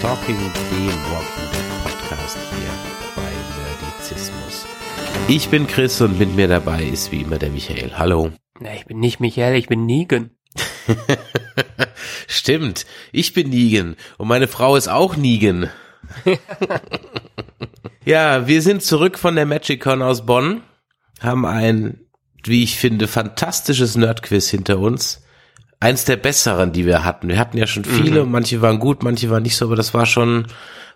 Talking, dem Walking Dead Podcast hier bei Nerdizismus. Ich bin Chris und mit mir dabei ist wie immer der Michael. Hallo. Na, ich bin nicht Michael, ich bin Negan. Stimmt, ich bin Negan und meine Frau ist auch Negan. ja, wir sind zurück von der MagicCon aus Bonn, haben ein, wie ich finde, fantastisches Nerdquiz hinter uns. Eins der besseren, die wir hatten. Wir hatten ja schon viele, und manche waren gut, manche waren nicht so, aber das war schon,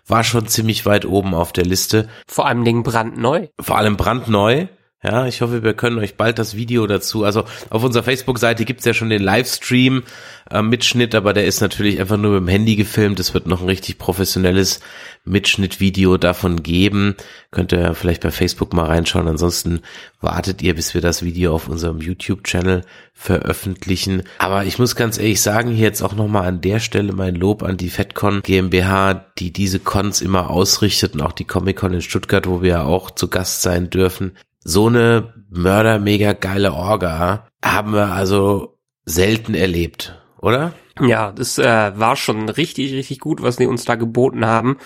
war schon ziemlich weit oben auf der Liste. Vor allem Dingen brandneu. Vor allem brandneu. Ja, ich hoffe, wir können euch bald das Video dazu. Also auf unserer Facebook-Seite gibt's ja schon den Livestream äh, Mitschnitt, aber der ist natürlich einfach nur mit dem Handy gefilmt. Es wird noch ein richtig professionelles Mitschnittvideo davon geben. Könnt ihr vielleicht bei Facebook mal reinschauen. Ansonsten wartet ihr, bis wir das Video auf unserem YouTube-Channel veröffentlichen. Aber ich muss ganz ehrlich sagen, hier jetzt auch nochmal an der Stelle mein Lob an die FedCon GmbH, die diese Cons immer ausrichtet und auch die Comic-Con in Stuttgart, wo wir ja auch zu Gast sein dürfen so eine Mörder mega geile Orga haben wir also selten erlebt, oder? Ja, das äh, war schon richtig, richtig gut, was die uns da geboten haben.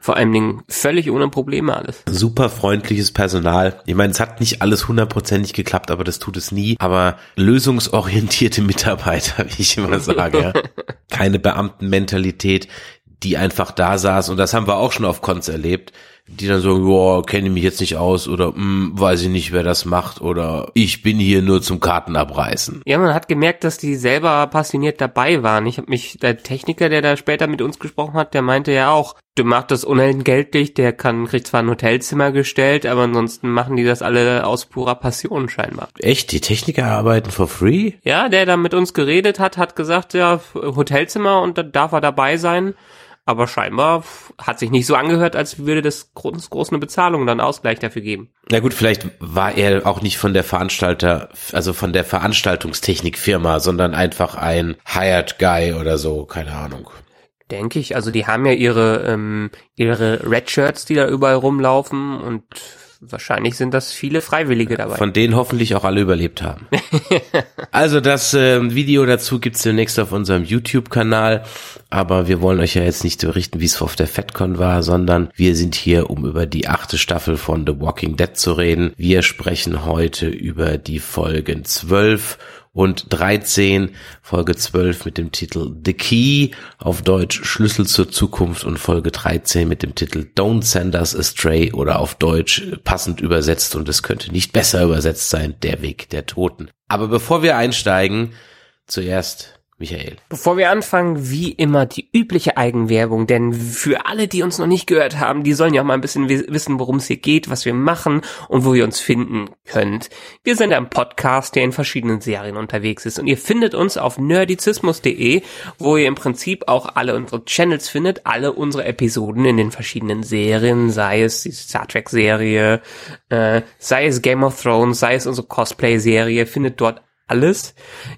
Vor allen Dingen völlig ohne Probleme alles. Super freundliches Personal. Ich meine, es hat nicht alles hundertprozentig geklappt, aber das tut es nie. Aber lösungsorientierte Mitarbeiter, wie ich immer sage. ja. Keine Beamtenmentalität, die einfach da saß. Und das haben wir auch schon auf Cons erlebt die dann sagen, boah, kenne ich mich jetzt nicht aus oder hm, weiß ich nicht, wer das macht oder ich bin hier nur zum Karten abreißen. Ja, man hat gemerkt, dass die selber passioniert dabei waren. Ich habe mich, der Techniker, der da später mit uns gesprochen hat, der meinte ja auch, du machst das unentgeltlich, der kann, kriegt zwar ein Hotelzimmer gestellt, aber ansonsten machen die das alle aus purer Passion scheinbar. Echt? Die Techniker arbeiten for free? Ja, der da mit uns geredet hat, hat gesagt, ja, Hotelzimmer und da darf er dabei sein aber scheinbar hat sich nicht so angehört, als würde das groß, groß eine Bezahlung dann Ausgleich dafür geben. Na gut, vielleicht war er auch nicht von der Veranstalter, also von der Veranstaltungstechnikfirma, sondern einfach ein Hired Guy oder so, keine Ahnung. Denke ich. Also die haben ja ihre ähm, ihre Red Shirts, die da überall rumlaufen und wahrscheinlich sind das viele Freiwillige dabei. Von denen hoffentlich auch alle überlebt haben. also das äh, Video dazu gibt's demnächst auf unserem YouTube-Kanal. Aber wir wollen euch ja jetzt nicht berichten, wie es auf der FedCon war, sondern wir sind hier, um über die achte Staffel von The Walking Dead zu reden. Wir sprechen heute über die Folgen 12 und 13, Folge 12 mit dem Titel The Key, auf Deutsch Schlüssel zur Zukunft und Folge 13 mit dem Titel Don't Send Us Astray oder auf Deutsch passend übersetzt und es könnte nicht besser übersetzt sein, Der Weg der Toten. Aber bevor wir einsteigen, zuerst Michael. Bevor wir anfangen, wie immer die übliche Eigenwerbung, denn für alle, die uns noch nicht gehört haben, die sollen ja auch mal ein bisschen wissen, worum es hier geht, was wir machen und wo ihr uns finden könnt. Wir sind ein Podcast, der in verschiedenen Serien unterwegs ist und ihr findet uns auf nerdizismus.de, wo ihr im Prinzip auch alle unsere Channels findet, alle unsere Episoden in den verschiedenen Serien, sei es die Star Trek Serie, äh, sei es Game of Thrones, sei es unsere Cosplay Serie, findet dort alles.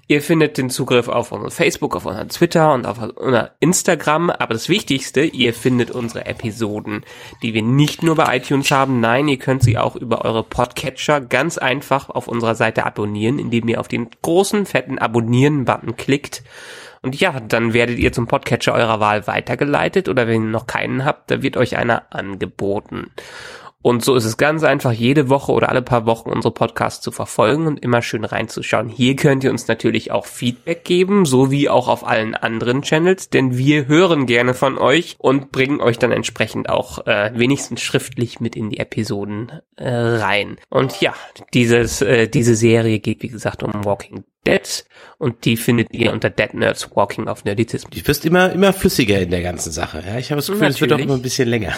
Ihr findet den Zugriff auf unseren Facebook, auf unseren Twitter und auf unser Instagram. Aber das Wichtigste, ihr findet unsere Episoden, die wir nicht nur bei iTunes haben. Nein, ihr könnt sie auch über eure Podcatcher ganz einfach auf unserer Seite abonnieren, indem ihr auf den großen, fetten Abonnieren-Button klickt. Und ja, dann werdet ihr zum Podcatcher eurer Wahl weitergeleitet oder wenn ihr noch keinen habt, da wird euch einer angeboten. Und so ist es ganz einfach, jede Woche oder alle paar Wochen unsere Podcasts zu verfolgen und immer schön reinzuschauen. Hier könnt ihr uns natürlich auch Feedback geben, so wie auch auf allen anderen Channels, denn wir hören gerne von euch und bringen euch dann entsprechend auch äh, wenigstens schriftlich mit in die Episoden äh, rein. Und ja, dieses, äh, diese Serie geht wie gesagt um Walking Dead und die findet ihr unter Dead Nerds Walking auf Nerdizismus. Du wirst immer, immer flüssiger in der ganzen Sache. Ja, ich habe das Gefühl, es wird doch immer ein bisschen länger.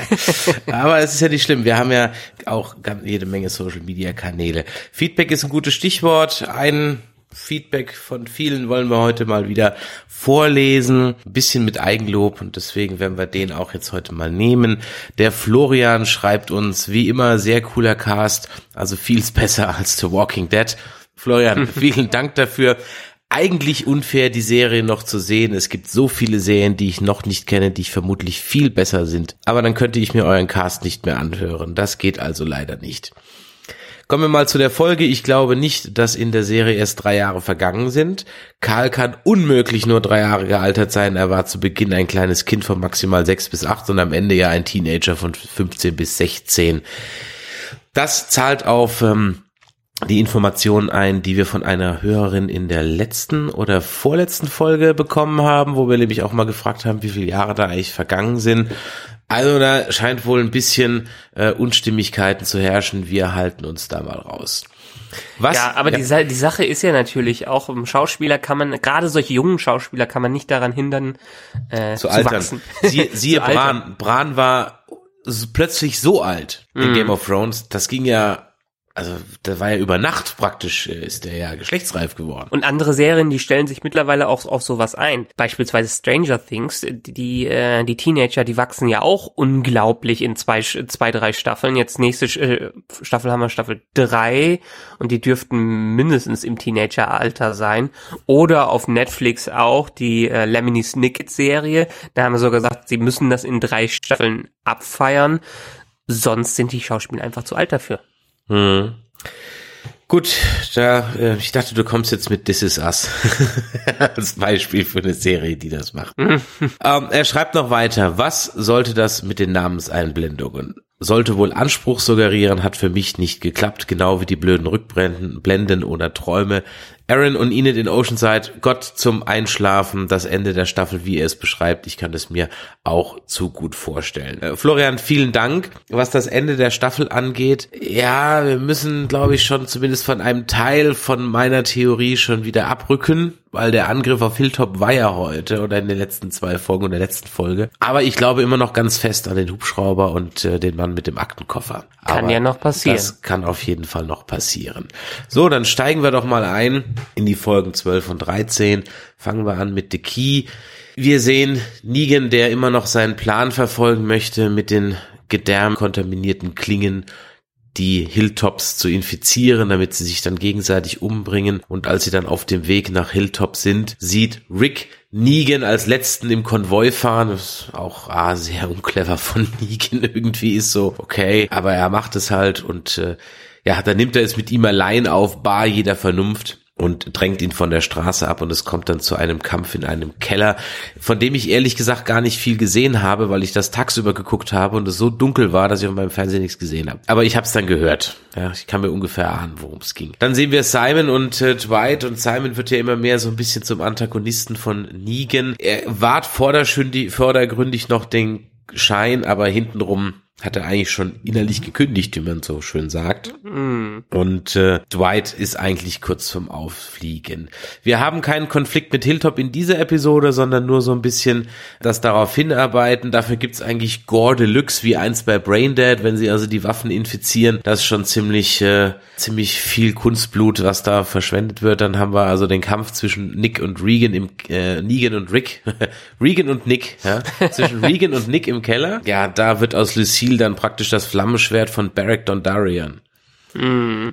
Aber es ist ja nicht schlimm. Wir haben ja auch jede Menge Social Media Kanäle. Feedback ist ein gutes Stichwort. Ein Feedback von vielen wollen wir heute mal wieder vorlesen. Ein bisschen mit Eigenlob und deswegen werden wir den auch jetzt heute mal nehmen. Der Florian schreibt uns, wie immer, sehr cooler Cast, also vieles besser als The Walking Dead. Florian, vielen Dank dafür. Eigentlich unfair, die Serie noch zu sehen. Es gibt so viele Serien, die ich noch nicht kenne, die vermutlich viel besser sind. Aber dann könnte ich mir euren Cast nicht mehr anhören. Das geht also leider nicht. Kommen wir mal zu der Folge. Ich glaube nicht, dass in der Serie erst drei Jahre vergangen sind. Karl kann unmöglich nur drei Jahre gealtert sein. Er war zu Beginn ein kleines Kind von maximal sechs bis acht und am Ende ja ein Teenager von 15 bis 16. Das zahlt auf ähm, die Information ein, die wir von einer Hörerin in der letzten oder vorletzten Folge bekommen haben, wo wir nämlich auch mal gefragt haben, wie viele Jahre da eigentlich vergangen sind. Also da scheint wohl ein bisschen äh, Unstimmigkeiten zu herrschen. Wir halten uns da mal raus. Was? Ja, aber ja. Die, die Sache ist ja natürlich auch im Schauspieler kann man gerade solche jungen Schauspieler kann man nicht daran hindern äh, zu, zu altern. wachsen. Sie, siehe Bran. Bran war plötzlich so alt in mm. Game of Thrones. Das ging ja also da war ja über Nacht praktisch, äh, ist der ja geschlechtsreif geworden. Und andere Serien, die stellen sich mittlerweile auch auf sowas ein. Beispielsweise Stranger Things, die, äh, die Teenager, die wachsen ja auch unglaublich in zwei, zwei drei Staffeln. Jetzt nächste äh, Staffel haben wir Staffel drei und die dürften mindestens im Teenageralter sein. Oder auf Netflix auch die äh, Lemony Snicket Serie. Da haben wir sogar gesagt, sie müssen das in drei Staffeln abfeiern. Sonst sind die Schauspieler einfach zu alt dafür. Hm. Gut, da, äh, ich dachte, du kommst jetzt mit This Is Us als Beispiel für eine Serie, die das macht. ähm, er schreibt noch weiter. Was sollte das mit den Namenseinblendungen? Sollte wohl Anspruch suggerieren, hat für mich nicht geklappt, genau wie die blöden Rückblenden Blenden oder Träume. Aaron und Enid in Oceanside, Gott zum Einschlafen, das Ende der Staffel, wie er es beschreibt. Ich kann es mir auch zu gut vorstellen. Äh, Florian, vielen Dank. Was das Ende der Staffel angeht, ja, wir müssen, glaube ich, schon zumindest von einem Teil von meiner Theorie schon wieder abrücken weil der Angriff auf Hilltop war ja heute oder in den letzten zwei Folgen oder der letzten Folge. Aber ich glaube immer noch ganz fest an den Hubschrauber und äh, den Mann mit dem Aktenkoffer. Kann Aber ja noch passieren. Das kann auf jeden Fall noch passieren. So, dann steigen wir doch mal ein in die Folgen 12 und 13. Fangen wir an mit The Key. Wir sehen Negan, der immer noch seinen Plan verfolgen möchte mit den gedärmkontaminierten Klingen die Hilltops zu infizieren, damit sie sich dann gegenseitig umbringen. Und als sie dann auf dem Weg nach Hilltop sind, sieht Rick Negan als letzten im Konvoi fahren. Das ist auch ah, sehr unclever von Negan irgendwie ist so, okay, aber er macht es halt und äh, ja, dann nimmt er es mit ihm allein auf, bar jeder Vernunft und drängt ihn von der Straße ab und es kommt dann zu einem Kampf in einem Keller, von dem ich ehrlich gesagt gar nicht viel gesehen habe, weil ich das tagsüber geguckt habe und es so dunkel war, dass ich auf meinem Fernsehen nichts gesehen habe. Aber ich habe es dann gehört. Ja, ich kann mir ungefähr ahnen, worum es ging. Dann sehen wir Simon und äh, Dwight und Simon wird ja immer mehr so ein bisschen zum Antagonisten von Negan. Er wahrt vordergründig noch den Schein, aber hintenrum hat er eigentlich schon innerlich gekündigt, wie man so schön sagt. Mm. Und äh, Dwight ist eigentlich kurz vom Auffliegen. Wir haben keinen Konflikt mit Hilltop in dieser Episode, sondern nur so ein bisschen das darauf hinarbeiten. Dafür gibt's eigentlich Gore Deluxe wie eins bei Braindead, wenn sie also die Waffen infizieren. Das ist schon ziemlich, äh, ziemlich viel Kunstblut, was da verschwendet wird. Dann haben wir also den Kampf zwischen Nick und Regan im äh, Negan und Rick. Regan und Nick, ja? Zwischen Regan und Nick im Keller. Ja, da wird aus Lucy Ziel dann praktisch das Flammenschwert von Beric Dondarrion. Mm.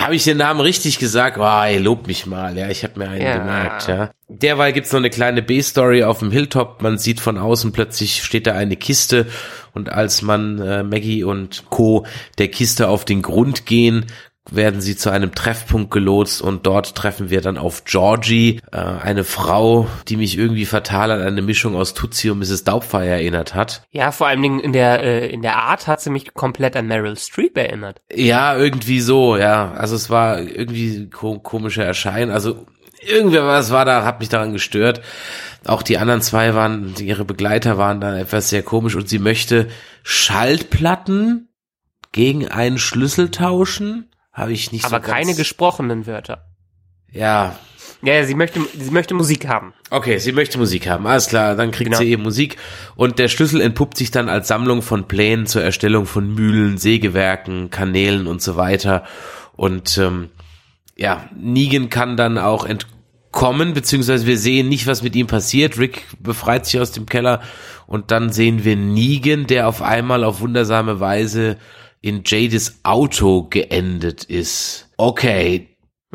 Habe ich den Namen richtig gesagt? Oh, ey, lob mich mal, ja, ich habe mir einen ja. gemerkt, ja. Derweil gibt's noch eine kleine B-Story auf dem Hilltop. Man sieht von außen plötzlich steht da eine Kiste und als man äh, Maggie und Co. der Kiste auf den Grund gehen, werden sie zu einem Treffpunkt gelotst und dort treffen wir dann auf Georgie, äh, eine Frau, die mich irgendwie fatal an eine Mischung aus Tutsi und Mrs. Doubtfire erinnert hat. Ja, vor allen Dingen in der äh, in der Art hat sie mich komplett an Meryl Streep erinnert. Ja, irgendwie so, ja. Also es war irgendwie ko komische Erscheinen. Also irgendwer was war da, hat mich daran gestört. Auch die anderen zwei waren, ihre Begleiter waren dann etwas sehr komisch und sie möchte Schaltplatten gegen einen Schlüssel tauschen habe ich nicht Aber so keine gesprochenen Wörter. Ja. Ja, sie möchte, sie möchte Musik haben. Okay, sie möchte Musik haben. Alles klar, dann kriegt genau. sie eben Musik. Und der Schlüssel entpuppt sich dann als Sammlung von Plänen zur Erstellung von Mühlen, Sägewerken, Kanälen und so weiter. Und ähm, ja, Negan kann dann auch entkommen, beziehungsweise wir sehen nicht, was mit ihm passiert. Rick befreit sich aus dem Keller und dann sehen wir Negan, der auf einmal auf wundersame Weise in Jades Auto geendet ist. Okay.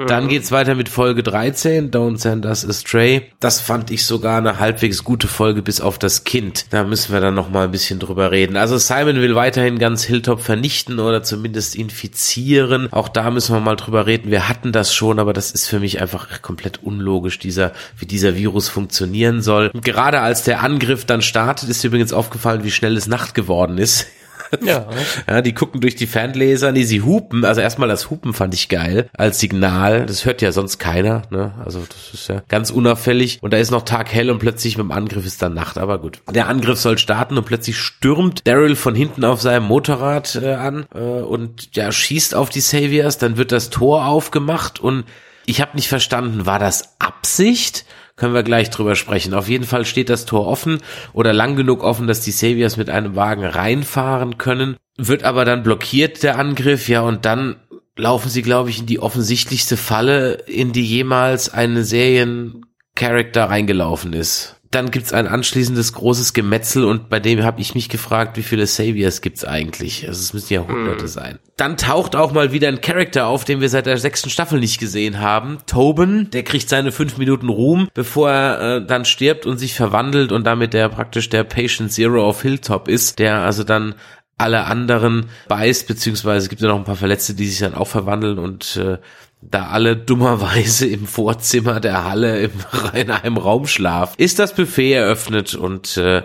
Dann geht's weiter mit Folge 13, Don't Send Us Astray. Das fand ich sogar eine halbwegs gute Folge bis auf das Kind. Da müssen wir dann noch mal ein bisschen drüber reden. Also Simon will weiterhin ganz Hilltop vernichten oder zumindest infizieren. Auch da müssen wir mal drüber reden. Wir hatten das schon, aber das ist für mich einfach komplett unlogisch, dieser, wie dieser Virus funktionieren soll. Und gerade als der Angriff dann startet, ist übrigens aufgefallen, wie schnell es Nacht geworden ist. Ja. ja, die gucken durch die Fernleser, nee, sie hupen. Also erstmal das Hupen fand ich geil als Signal. Das hört ja sonst keiner, ne? Also das ist ja ganz unauffällig. Und da ist noch Tag hell und plötzlich mit dem Angriff ist dann Nacht. Aber gut. Der Angriff soll starten und plötzlich stürmt Daryl von hinten auf seinem Motorrad äh, an äh, und ja, schießt auf die Saviors. Dann wird das Tor aufgemacht und ich habe nicht verstanden, war das Absicht? Können wir gleich drüber sprechen. Auf jeden Fall steht das Tor offen oder lang genug offen, dass die Saviors mit einem Wagen reinfahren können. Wird aber dann blockiert der Angriff, ja, und dann laufen sie, glaube ich, in die offensichtlichste Falle, in die jemals eine Seriencharakter reingelaufen ist dann gibt's ein anschließendes großes Gemetzel und bei dem habe ich mich gefragt, wie viele Saviors gibt's eigentlich? Also es müssen ja hunderte mm. sein. Dann taucht auch mal wieder ein Charakter auf, den wir seit der sechsten Staffel nicht gesehen haben. Tobin, der kriegt seine fünf Minuten Ruhm, bevor er äh, dann stirbt und sich verwandelt und damit der praktisch der Patient Zero auf Hilltop ist, der also dann alle anderen beißt, beziehungsweise es gibt ja noch ein paar Verletzte, die sich dann auch verwandeln und äh, da alle dummerweise im Vorzimmer der Halle im, in einem Raum schlafen, ist das Buffet eröffnet und äh,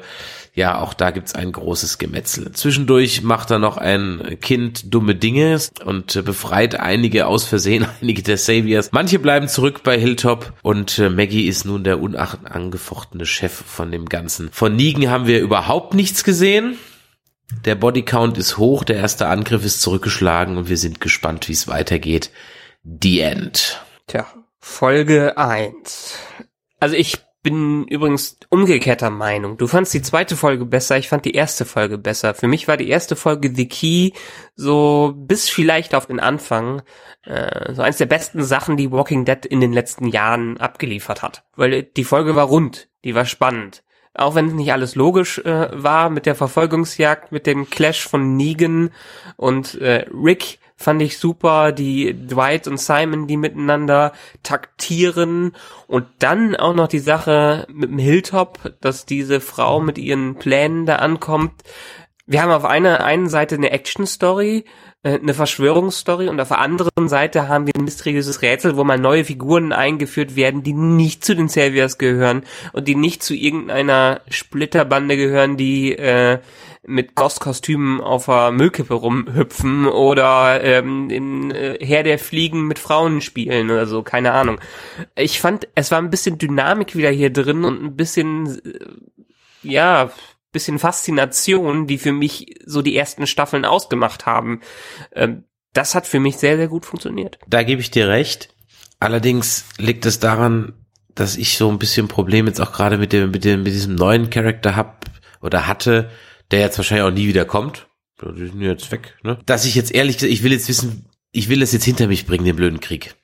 ja, auch da gibt's ein großes Gemetzel. Zwischendurch macht er noch ein Kind dumme Dinge und äh, befreit einige aus Versehen, einige der Saviors. Manche bleiben zurück bei Hilltop und äh, Maggie ist nun der unangefochtene Chef von dem Ganzen. Von Negan haben wir überhaupt nichts gesehen. Der Bodycount ist hoch, der erste Angriff ist zurückgeschlagen und wir sind gespannt, wie es weitergeht. The End. Tja, Folge 1. Also ich bin übrigens umgekehrter Meinung. Du fandst die zweite Folge besser, ich fand die erste Folge besser. Für mich war die erste Folge The Key so bis vielleicht auf den Anfang äh, so eins der besten Sachen, die Walking Dead in den letzten Jahren abgeliefert hat. Weil die Folge war rund, die war spannend auch wenn es nicht alles logisch äh, war mit der Verfolgungsjagd, mit dem Clash von Negan und äh, Rick fand ich super, die Dwight und Simon, die miteinander taktieren und dann auch noch die Sache mit dem Hilltop, dass diese Frau mit ihren Plänen da ankommt. Wir haben auf einer einen Seite eine Action-Story, äh, eine Verschwörungsstory und auf der anderen Seite haben wir ein mysteriöses Rätsel, wo mal neue Figuren eingeführt werden, die nicht zu den Saviors gehören und die nicht zu irgendeiner Splitterbande gehören, die äh, mit Ghost-Kostümen auf der Müllkippe rumhüpfen oder ähm, in äh, Herr der Fliegen mit Frauen spielen oder so, keine Ahnung. Ich fand, es war ein bisschen Dynamik wieder hier drin und ein bisschen, äh, ja, bisschen Faszination, die für mich so die ersten Staffeln ausgemacht haben. Ähm, das hat für mich sehr, sehr gut funktioniert. Da gebe ich dir recht. Allerdings liegt es daran, dass ich so ein bisschen Problem jetzt auch gerade mit dem, mit dem, mit diesem neuen Charakter hab oder hatte, der jetzt wahrscheinlich auch nie wieder kommt. Die sind jetzt weg, ne? Dass ich jetzt ehrlich gesagt, ich will jetzt wissen, ich will das jetzt hinter mich bringen, den blöden Krieg.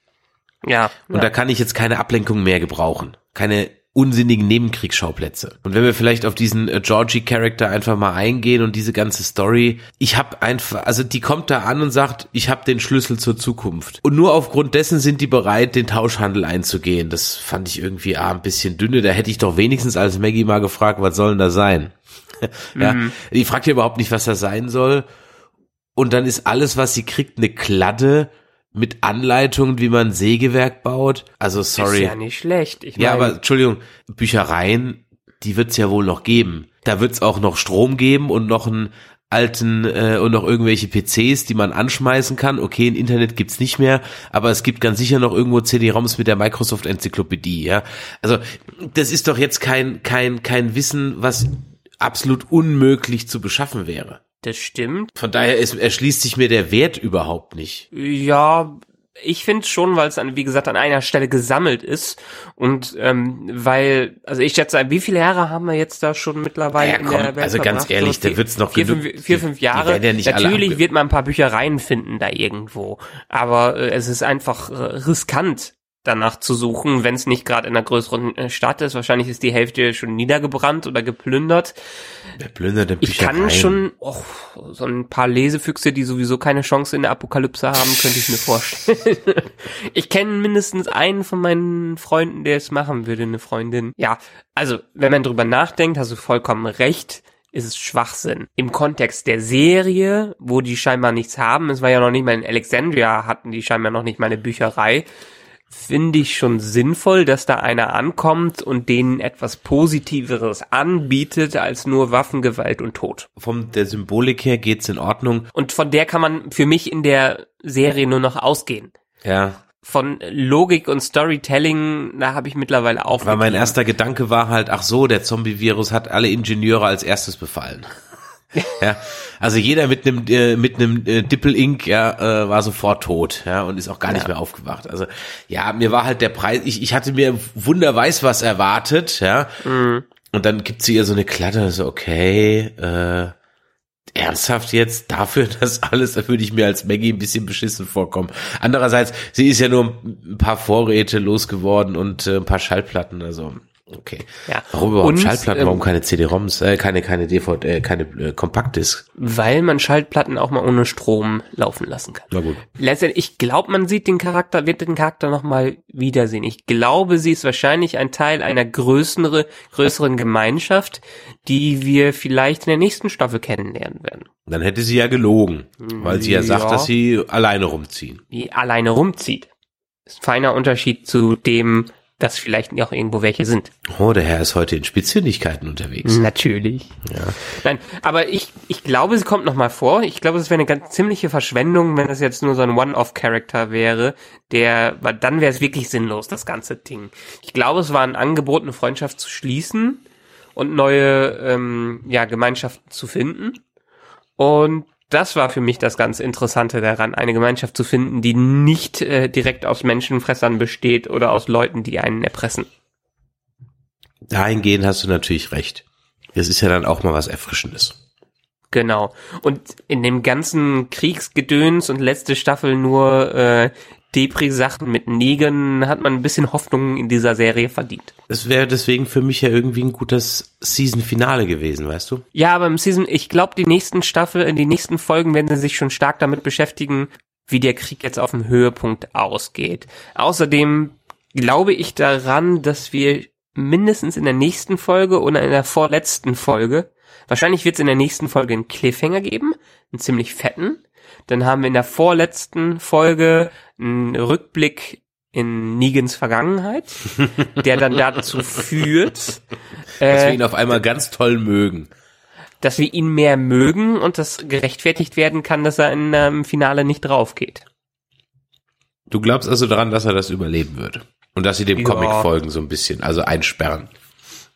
Ja. Und ja. da kann ich jetzt keine Ablenkung mehr gebrauchen. Keine unsinnigen Nebenkriegsschauplätze. Und wenn wir vielleicht auf diesen äh, Georgie-Charakter einfach mal eingehen und diese ganze Story, ich habe einfach, also die kommt da an und sagt, ich habe den Schlüssel zur Zukunft. Und nur aufgrund dessen sind die bereit, den Tauschhandel einzugehen. Das fand ich irgendwie ah, ein bisschen dünne. Da hätte ich doch wenigstens als Maggie mal gefragt, was soll denn da sein? ja, mhm. die fragt ja überhaupt nicht, was das sein soll. Und dann ist alles, was sie kriegt, eine Kladde mit Anleitungen, wie man Sägewerk baut. Also sorry. Ist ja nicht schlecht. Ich ja, aber Entschuldigung, Büchereien, die wird's ja wohl noch geben. Da wird's auch noch Strom geben und noch einen alten äh, und noch irgendwelche PCs, die man anschmeißen kann. Okay, ein Internet gibt's nicht mehr, aber es gibt ganz sicher noch irgendwo CD-ROMs mit der Microsoft Enzyklopädie, ja. Also, das ist doch jetzt kein kein kein Wissen, was absolut unmöglich zu beschaffen wäre. Das stimmt. Von daher ist, erschließt sich mir der Wert überhaupt nicht. Ja, ich finde schon, weil es an, wie gesagt, an einer Stelle gesammelt ist und ähm, weil, also ich schätze, wie viele Jahre haben wir jetzt da schon mittlerweile ja, komm, in der Welt Also ganz ehrlich, so, da wird's noch vier, genug, fünf, vier, fünf Jahre. Ja Natürlich wird man ein paar Büchereien finden da irgendwo, aber äh, es ist einfach äh, riskant, danach zu suchen, wenn es nicht gerade in einer größeren äh, Stadt ist. Wahrscheinlich ist die Hälfte schon niedergebrannt oder geplündert. Der plündert Ich kann schon och, so ein paar Lesefüchse, die sowieso keine Chance in der Apokalypse haben, könnte ich mir vorstellen. ich kenne mindestens einen von meinen Freunden, der es machen würde, eine Freundin. Ja, also wenn man drüber nachdenkt, hast du vollkommen recht ist es Schwachsinn. Im Kontext der Serie, wo die scheinbar nichts haben, es war ja noch nicht mal in Alexandria, hatten die scheinbar noch nicht mal eine Bücherei, finde ich schon sinnvoll, dass da einer ankommt und denen etwas Positiveres anbietet als nur Waffengewalt und Tod. Von der Symbolik her geht's in Ordnung. Und von der kann man für mich in der Serie nur noch ausgehen. Ja. Von Logik und Storytelling, da habe ich mittlerweile auch. Weil mein erster Gedanke war halt, ach so, der Zombie-Virus hat alle Ingenieure als erstes befallen. ja, also jeder mit einem äh, mit einem äh, Dippel Ink ja äh, war sofort tot, ja und ist auch gar nicht mehr aufgewacht. Also ja, mir war halt der Preis. Ich, ich hatte mir Wunder weiß was erwartet, ja. Mhm. Und dann gibt sie ihr so eine Klatte, so okay, äh, ernsthaft jetzt dafür, dass alles, da würde ich mir als Maggie ein bisschen beschissen vorkommen. Andererseits, sie ist ja nur ein paar Vorräte losgeworden und äh, ein paar Schallplatten, also Okay. Ja. Warum überhaupt Und, Schallplatten? ähm, Warum keine CD-ROMs? Äh, keine, keine DVD, äh, keine äh, Kompaktdisc? Weil man Schaltplatten auch mal ohne Strom laufen lassen kann. Na gut. Letztendlich, ich glaube, man sieht den Charakter, wird den Charakter nochmal wiedersehen. Ich glaube, sie ist wahrscheinlich ein Teil einer größere, größeren Gemeinschaft, die wir vielleicht in der nächsten Staffel kennenlernen werden. Dann hätte sie ja gelogen, weil sie ja, sagt, Ja. dass sie alleine rumziehen. Die alleine rumzieht. Ist ein feiner Unterschied zu dem, dass vielleicht auch irgendwo welche sind. Oh, der Herr ist heute in Spitzfindigkeiten unterwegs. Natürlich. Ja. Nein, aber ich, ich glaube, sie kommt noch mal vor. Ich glaube, es wäre eine ganz ziemliche Verschwendung, wenn das jetzt nur so ein One-Off-Charakter wäre, der, weil dann wäre es wirklich sinnlos, das ganze Ding. Ich glaube, es war ein Angebot, eine Freundschaft zu schließen und neue, ähm, ja, Gemeinschaften zu finden. Und das war für mich das ganz Interessante daran, eine Gemeinschaft zu finden, die nicht äh, direkt aus Menschenfressern besteht oder aus Leuten, die einen erpressen. Dahingehend hast du natürlich recht. Das ist ja dann auch mal was Erfrischendes. Genau. Und in dem ganzen Kriegsgedöns und letzte Staffel nur äh, Depri-Sachen mit Negern hat man ein bisschen Hoffnung in dieser Serie verdient. Es wäre deswegen für mich ja irgendwie ein gutes Season-Finale gewesen, weißt du? Ja, aber im Season, ich glaube, die nächsten Staffel, in die nächsten Folgen werden sie sich schon stark damit beschäftigen, wie der Krieg jetzt auf dem Höhepunkt ausgeht. Außerdem glaube ich daran, dass wir mindestens in der nächsten Folge oder in der vorletzten Folge, wahrscheinlich wird es in der nächsten Folge einen Cliffhanger geben, einen ziemlich fetten. Dann haben wir in der vorletzten Folge einen Rückblick in Negans Vergangenheit, der dann dazu führt, Dass wir äh, ihn auf einmal ganz toll mögen. dass wir ihn mehr mögen und das gerechtfertigt werden kann, dass er in, ähm, im Finale nicht drauf geht. Du glaubst also daran, dass er das überleben würde. Und dass sie dem Ja. Comic folgen so ein bisschen, also einsperren.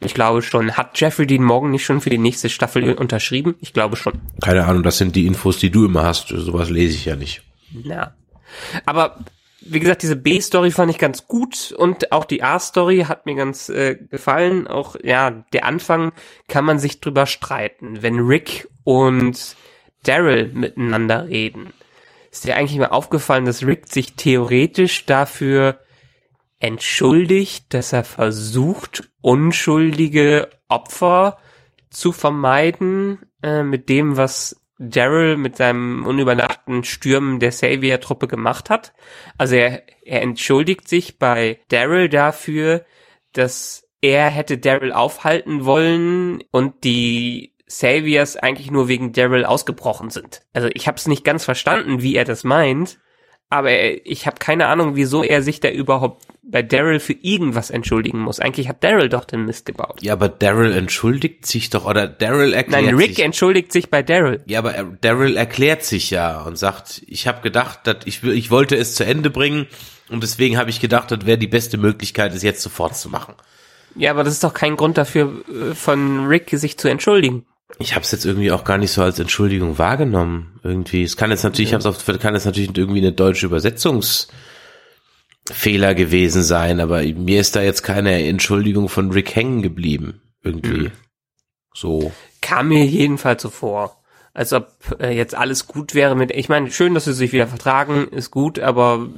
Ich glaube schon. Hat Jeffrey Dean Morgan nicht schon für die nächste Staffel unterschrieben? Ich glaube schon. Keine Ahnung, das sind die Infos, die du immer hast. Sowas lese ich ja nicht. Ja. Aber wie gesagt, diese B-Story fand ich ganz gut und auch die A-Story hat mir ganz äh, gefallen. Auch ja, der Anfang kann man sich drüber streiten. Wenn Rick und Daryl miteinander reden, ist dir eigentlich mal aufgefallen, dass Rick sich theoretisch dafür entschuldigt, dass er versucht, unschuldige Opfer zu vermeiden äh, mit dem, was Daryl mit seinem unüberdachten Stürmen der Savior-Truppe gemacht hat. Also er, er entschuldigt sich bei Daryl dafür, dass er hätte Daryl aufhalten wollen und die Saviors eigentlich nur wegen Daryl ausgebrochen sind. Also ich habe es nicht ganz verstanden, wie er das meint, aber er, ich habe keine Ahnung, wieso er sich da überhaupt bei Daryl für irgendwas entschuldigen muss. Eigentlich hat Daryl doch den Mist gebaut. Ja, aber Daryl entschuldigt sich doch, oder Daryl erklärt Nein, Rick sich. entschuldigt sich bei Daryl. Ja, aber er- Daryl erklärt sich ja und sagt, ich habe gedacht, dass ich, ich wollte es zu Ende bringen und deswegen habe ich gedacht, das wäre die beste Möglichkeit, es jetzt sofort zu machen. Ja, aber das ist doch kein Grund dafür, äh, von Rick sich zu entschuldigen. Ich habe es jetzt irgendwie auch gar nicht so als Entschuldigung wahrgenommen. Irgendwie, es kann jetzt natürlich, ich hab's auf, kann jetzt natürlich irgendwie eine deutsche Übersetzungsfehler gewesen sein, aber mir ist da jetzt keine Entschuldigung von Rick hängen geblieben. Irgendwie. So. Kam mir jedenfalls so vor. Als ob äh, jetzt alles gut wäre mit, ich meine, schön, dass sie sich wieder vertragen, ist gut, aber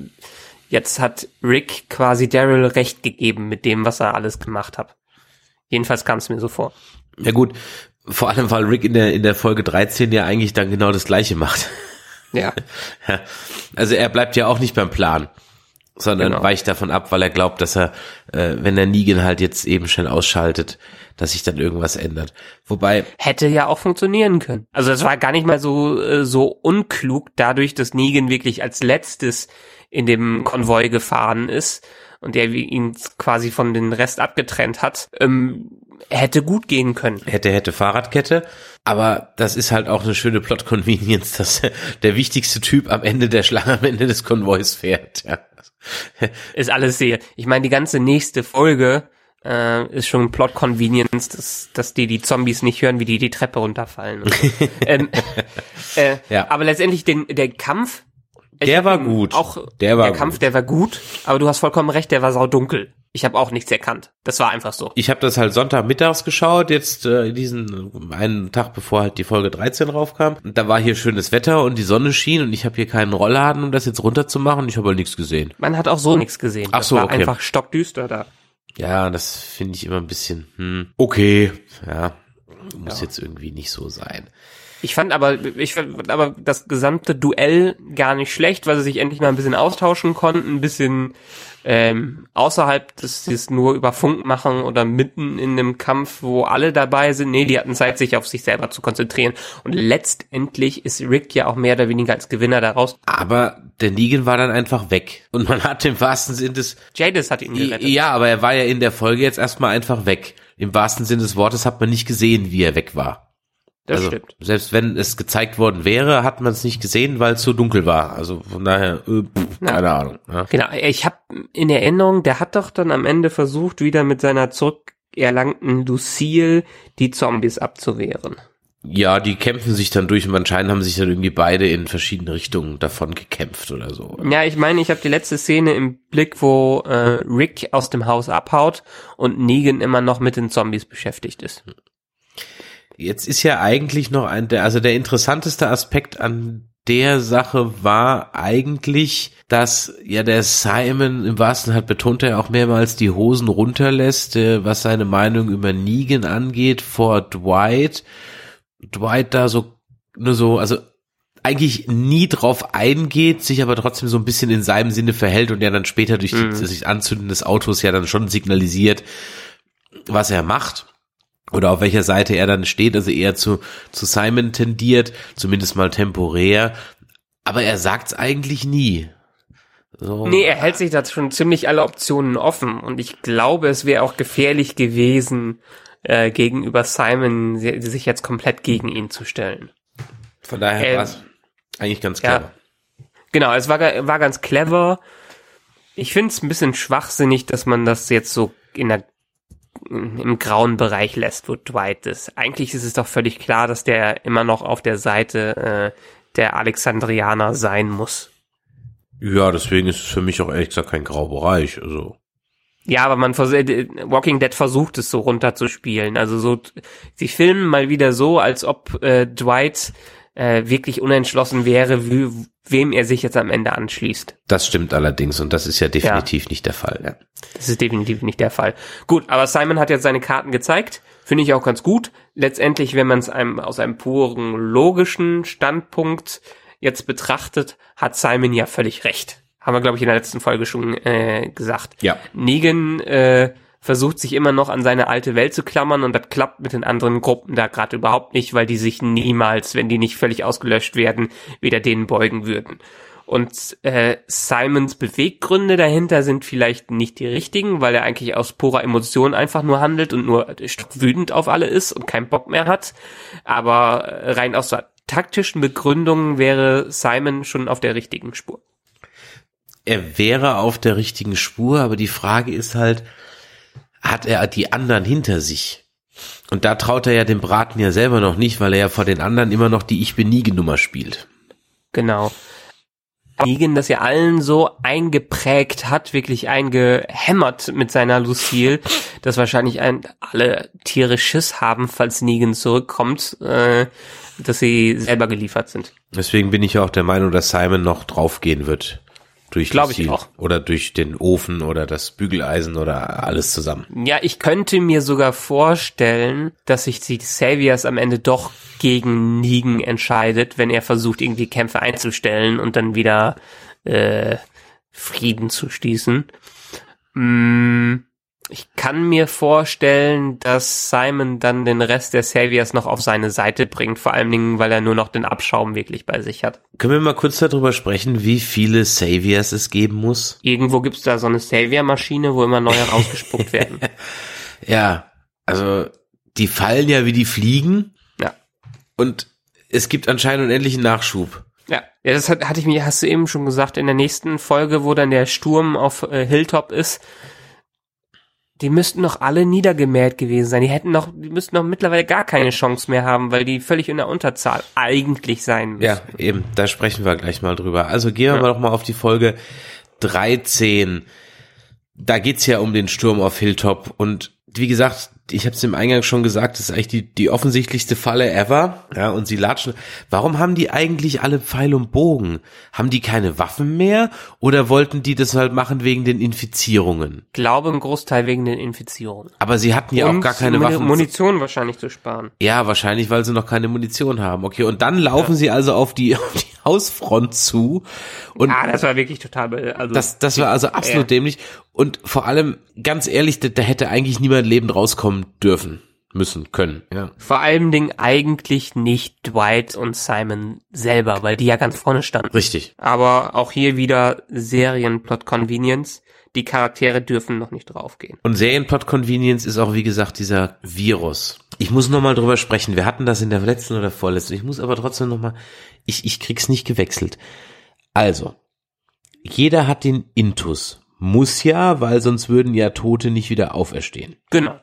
jetzt hat Rick quasi Daryl recht gegeben mit dem, was er alles gemacht hat. Jedenfalls kam es mir so vor. Ja gut, vor allem, weil Rick in der, in der Folge 13 ja eigentlich dann genau das Gleiche macht. Ja. Also er bleibt ja auch nicht beim Plan, sondern Genau. weicht davon ab, weil er glaubt, dass er, äh, wenn er Negan halt jetzt eben schnell ausschaltet, dass sich dann irgendwas ändert. Wobei, Hätte ja auch funktionieren können. Also es war gar nicht mal so, äh, so unklug, dadurch, dass Negan wirklich als letztes in dem Konvoi gefahren ist und der wie ihn quasi von den Rest abgetrennt hat, ähm, hätte gut gehen können. hätte, hätte Fahrradkette, aber das ist halt auch eine schöne Plot-Convenience, dass der wichtigste Typ am Ende der Schlange, am Ende des Konvois fährt. Ja. Ist alles sehr. Ich meine, die ganze nächste Folge äh, ist schon Plot Convenience, dass, dass die die Zombies nicht hören, wie die die Treppe runterfallen. So. ähm, äh, Ja. Aber letztendlich den, der Kampf. Der war gut. Auch Der war der Kampf, gut. der war gut. Aber du hast vollkommen recht, der war saudunkel. Ich habe auch nichts erkannt. Das war einfach so. Ich habe das halt Sonntagmittags geschaut, jetzt äh, diesen einen Tag bevor halt die Folge 13 raufkam. Und da war hier schönes Wetter und die Sonne schien und ich habe hier keinen Rollladen, um das jetzt runterzumachen. Ich habe halt nichts gesehen. Man hat auch so nichts gesehen. Ach Das so, war okay. einfach stockdüster da. Ja, das finde ich immer ein bisschen, hm, okay, ja, muss Ja. jetzt irgendwie nicht so sein. Ich fand aber, ich fand aber das gesamte Duell gar nicht schlecht, weil sie sich endlich mal ein bisschen austauschen konnten, ein bisschen ähm, außerhalb des, des nur über Funk machen oder mitten in einem Kampf, wo alle dabei sind. Nee, die hatten Zeit, sich auf sich selber zu konzentrieren. Und letztendlich ist Rick ja auch mehr oder weniger als Gewinner daraus. Aber der Negan war dann einfach weg. Und man hat im wahrsten Sinne des, Jadis hat ihn gerettet. ja, aber er war ja in der Folge jetzt erstmal einfach weg. Im wahrsten Sinne des Wortes hat man nicht gesehen, wie er weg war. Das also, stimmt. Selbst wenn es gezeigt worden wäre, hat man es nicht gesehen, weil es so dunkel war. Also von daher, äh, pff, Ja. keine Ahnung. Ja. Genau, ich habe in Erinnerung, der hat doch dann am Ende versucht, wieder mit seiner zurückerlangten Lucille die Zombies abzuwehren. ja, die kämpfen sich dann durch und anscheinend haben sich dann irgendwie beide in verschiedene Richtungen davon gekämpft oder so. Ja, ich meine, ich habe die letzte Szene im Blick, wo äh, Rick aus dem Haus abhaut und Negan immer noch mit den Zombies beschäftigt ist. Jetzt ist ja eigentlich noch ein, der, also der interessanteste Aspekt an der Sache war eigentlich, dass ja der Simon im wahrsten hat betont er auch mehrmals die Hosen runterlässt, äh, was seine Meinung über Negan angeht vor Dwight. Dwight da so nur so, also eigentlich nie drauf eingeht, sich aber trotzdem so ein bisschen in seinem Sinne verhält und ja dann später durch Mhm. die, sich Anzünden des Autos ja dann schon signalisiert, was er macht oder auf welcher Seite er dann steht, also eher zu, zu Simon tendiert, zumindest mal temporär, aber er sagt's eigentlich nie. So. Nee, er hält sich da schon ziemlich alle Optionen offen und ich glaube, es wäre auch gefährlich gewesen, äh, gegenüber Simon si- sich jetzt komplett gegen ihn zu stellen. Von daher Ähm, war's eigentlich ganz ja. clever. Genau, es war, war ganz clever. Ich finde es ein bisschen schwachsinnig, dass man das jetzt so in der, im grauen Bereich lässt, wo Dwight ist. Eigentlich ist es doch völlig klar, dass der immer noch auf der Seite äh, der Alexandrianer sein muss. Ja, deswegen ist es für mich auch ehrlich gesagt kein Graubereich. Also Ja, aber man vers äh, Walking Dead versucht es so runterzuspielen. Also so, sie filmen mal wieder so, als ob äh, Dwight äh, wirklich unentschlossen wäre, wie, wem er sich jetzt am Ende anschließt. das stimmt allerdings und das ist ja definitiv nicht der Fall. Ja. Das ist definitiv nicht der Fall. Gut, aber Simon hat jetzt seine Karten gezeigt. Finde ich auch ganz gut. Letztendlich, wenn man es einem aus einem puren logischen Standpunkt jetzt betrachtet, hat Simon ja völlig recht. Haben wir, glaube ich, in der letzten Folge schon äh, gesagt. Ja. Negan äh, versucht sich immer noch an seine alte Welt zu klammern und das klappt mit den anderen Gruppen da gerade überhaupt nicht, weil die sich niemals, wenn die nicht völlig ausgelöscht werden, wieder denen beugen würden. Und äh, Simons Beweggründe dahinter sind vielleicht nicht die richtigen, weil er eigentlich aus purer Emotion einfach nur handelt und nur wütend auf alle ist und keinen Bock mehr hat. Aber äh, rein aus der taktischen Begründung wäre Simon schon auf der richtigen Spur. Er wäre auf der richtigen Spur, aber die Frage ist halt, hat er die anderen hinter sich? Und da traut er ja dem Braten ja selber noch nicht, weil er ja vor den anderen immer noch die Ich bin nie Nummer spielt. Genau. Negan das ja allen so eingeprägt hat, wirklich eingehämmert mit seiner Lucille, dass wahrscheinlich ein, alle Tiere Schiss haben, falls Negan zurückkommt, äh, dass sie selber geliefert sind. Deswegen bin ich ja auch der Meinung, dass Simon noch draufgehen wird durch Glaub das ich auch. Oder durch den Ofen oder das Bügeleisen oder alles zusammen. Ja, ich könnte mir sogar vorstellen, dass sich die Saviors am Ende doch gegen Negan entscheidet, wenn er versucht, irgendwie Kämpfe einzustellen und dann wieder äh, Frieden zu schließen. Mm, ich kann mir vorstellen, dass Simon dann den Rest der Saviors noch auf seine Seite bringt, vor allen Dingen, weil er nur noch den Abschaum wirklich bei sich hat. Können wir mal kurz darüber sprechen, wie viele Saviors es geben muss? Irgendwo gibt's da so eine Savior-Maschine, wo immer neue rausgespuckt werden. Ja, also die fallen ja wie die Fliegen Ja. und es gibt anscheinend unendlichen Nachschub. Ja, ja das hat, hatte ich mir, hast du eben schon gesagt, in der nächsten Folge, wo dann der Sturm auf äh, Hilltop ist, die müssten noch alle niedergemäht gewesen sein. Die hätten noch, die müssten noch mittlerweile gar keine Chance mehr haben, weil die völlig in der Unterzahl eigentlich sein müssen. Ja, eben, da sprechen wir gleich mal drüber. Also gehen wir Ja. mal noch mal auf die Folge 13. Da geht's ja um den Sturm auf Hilltop und wie gesagt, ich habe es im Eingang schon gesagt, das ist eigentlich die, die offensichtlichste Falle ever. Ja, und sie latschen. Warum haben die eigentlich alle Pfeil und Bogen? Haben die keine Waffen mehr oder wollten die das halt machen wegen den Infizierungen? Ich glaube, ein Großteil wegen den Infizierungen. Aber sie hatten ja auch Und gar keine Muni- Waffen. Munition wahrscheinlich zu sparen. Ja, wahrscheinlich, weil sie noch keine Munition haben. Okay, und dann laufen sie also auf die, auf die Hausfront zu und ah, das war wirklich total, also. das, das war also absolut Ja. dämlich. Und vor allem, ganz ehrlich, da, da hätte eigentlich niemand lebend rauskommen dürfen, müssen, können. Ja. vor allen Dingen eigentlich nicht Dwight und Simon selber, weil die ja ganz vorne standen. Richtig. Aber auch hier wieder Serienplot-Convenience. Die Charaktere dürfen noch nicht draufgehen. Und Serienplot Convenience ist auch, wie gesagt, dieser Virus. Ich muss noch mal drüber sprechen. Wir hatten das in der letzten oder vorletzten. Ich muss aber trotzdem noch mal, ich, ich krieg's nicht gewechselt. Also, jeder hat den Intus. Muss ja, weil sonst würden ja Tote nicht wieder auferstehen. Genau.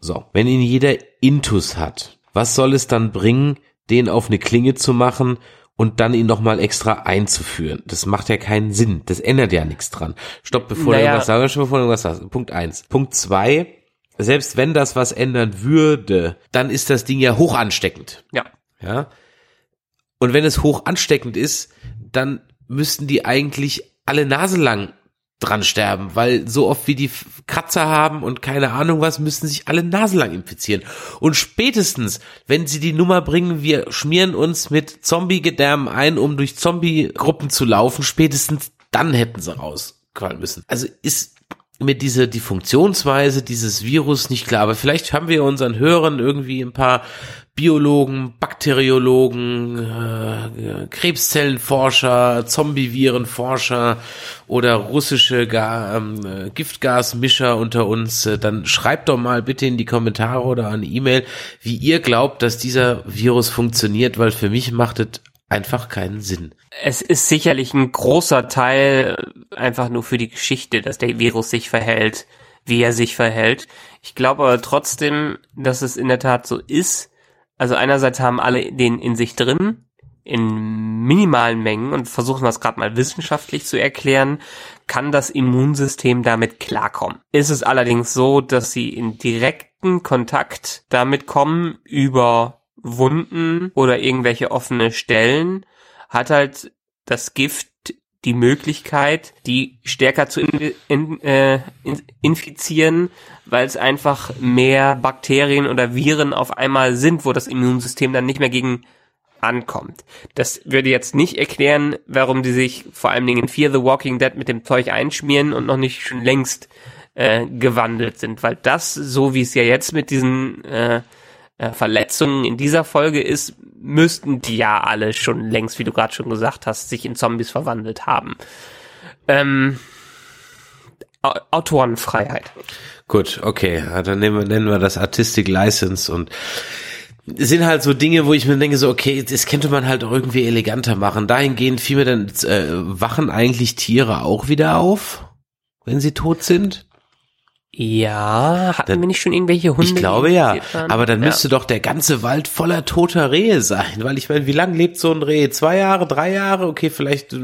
So, wenn ihn jeder Intus hat, was soll es dann bringen, den auf eine Klinge zu machen und dann ihn nochmal extra einzuführen? Das macht ja keinen Sinn. Das ändert ja nichts dran. Stopp, bevor du Naja. irgendwas sagst, stopp, bevor du irgendwas sagst. Punkt eins. Punkt zwei. Selbst wenn das was ändern würde, dann ist das Ding ja hoch ansteckend. Ja. Ja. Und wenn es hoch ansteckend ist, dann müssten die eigentlich alle Nase lang dran sterben, weil so oft wie die Kratzer haben und keine Ahnung was, müssten sich alle naselang infizieren. Und spätestens, wenn sie die Nummer bringen, wir schmieren uns mit Zombie-Gedärmen ein, um durch Zombie-Gruppen zu laufen, spätestens dann hätten sie rausquallen müssen. Also ist mir diese, die Funktionsweise dieses Virus nicht klar, aber vielleicht haben wir unseren Hörern irgendwie ein paar Biologen, Bakteriologen, äh, Krebszellenforscher, Zombie-Virenforscher oder russische Ga ähm, äh, Giftgasmischer unter uns, äh, dann schreibt doch mal bitte in die Kommentare oder eine E-Mail, wie ihr glaubt, dass dieser Virus funktioniert, weil für mich macht es einfach keinen Sinn. Es ist sicherlich ein großer Teil äh, einfach nur für die Geschichte, dass der Virus sich verhält, wie er sich verhält. Ich glaube aber trotzdem, dass es in der Tat so ist. Also einerseits haben alle den in sich drin, in minimalen Mengen und versuchen das gerade mal wissenschaftlich zu erklären, kann das Immunsystem damit klarkommen. Ist es allerdings so, dass sie in direkten Kontakt damit kommen über Wunden oder irgendwelche offene Stellen, hat halt das Gift die Möglichkeit, die stärker zu in, in, äh, in, infizieren, weil es einfach mehr Bakterien oder Viren auf einmal sind, wo das Immunsystem dann nicht mehr gegen ankommt. Das würde jetzt nicht erklären, warum die sich vor allen Dingen in Fear the Walking Dead mit dem Zeug einschmieren und noch nicht schon längst äh, gewandelt sind, weil das, so wie es ja jetzt mit diesen äh, äh, Verletzungen in dieser Folge ist, müssten die ja alle schon längst, wie du gerade schon gesagt hast, sich in Zombies verwandelt haben. Ähm, Autorenfreiheit. Gut, okay, dann nehmen wir, nennen wir das Artistic License und sind halt so Dinge, wo ich mir denke, so, okay, das könnte man halt auch irgendwie eleganter machen. Dahingehend fiel mir dann, äh, wachen eigentlich Tiere auch wieder auf, wenn sie tot sind? Ja, hatten Dann- wir nicht schon irgendwelche Hunde? Ich glaube ja, aber dann Ja. müsste doch der ganze Wald voller toter Rehe sein, weil ich meine, wie lange lebt so ein Reh? Zwei Jahre, drei Jahre? Okay, vielleicht,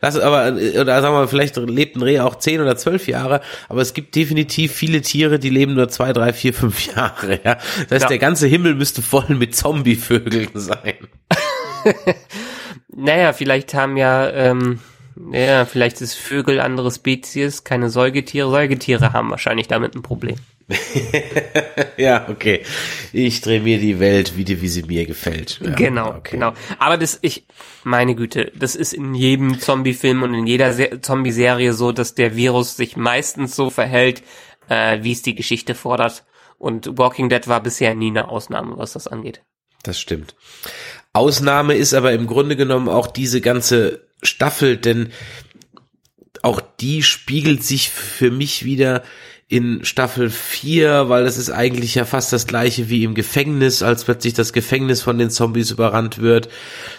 lass aber, oder sagen wir mal, vielleicht lebt ein Reh auch zehn oder zwölf Jahre, aber es gibt definitiv viele Tiere, die leben nur zwei, drei, vier, fünf Jahre, ja. Das heißt, Ja. der ganze Himmel müsste voll mit Zombievögeln sein. Naja, vielleicht haben ja, ähm, Ja, vielleicht ist Vögel andere Spezies, keine Säugetiere. Säugetiere haben wahrscheinlich damit ein Problem. ja, okay. Ich drehe mir die Welt wieder, wie sie mir gefällt. Ja, genau, okay. genau. Aber das, ich, meine Güte, das ist in jedem Zombie-Film und in jeder Se Zombie-Serie so, dass der Virus sich meistens so verhält, äh, wie es die Geschichte fordert. Und Walking Dead war bisher nie eine Ausnahme, was das angeht. Das stimmt. Ausnahme ist aber im Grunde genommen auch diese ganze Staffel, denn auch die spiegelt sich für mich wieder in Staffel 4, weil das ist eigentlich ja fast das gleiche wie im Gefängnis, als plötzlich das Gefängnis von den Zombies überrannt wird,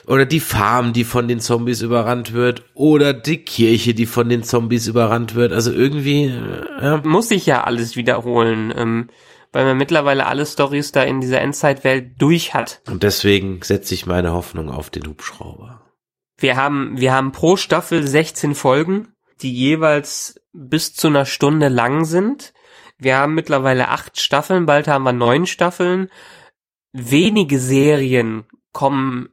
oder die Farm, die von den Zombies überrannt wird, oder die Kirche, die von den Zombies überrannt wird. Also irgendwie äh, ja. Muss sich ja alles wiederholen, ähm, weil man mittlerweile alle Stories da in dieser Endzeitwelt durch hat. Und deswegen setze ich meine Hoffnung auf den Hubschrauber. Wir haben, wir haben pro Staffel 16 Folgen, die jeweils bis zu einer Stunde lang sind. Wir haben mittlerweile acht Staffeln, bald haben wir neun Staffeln. Wenige Serien kommen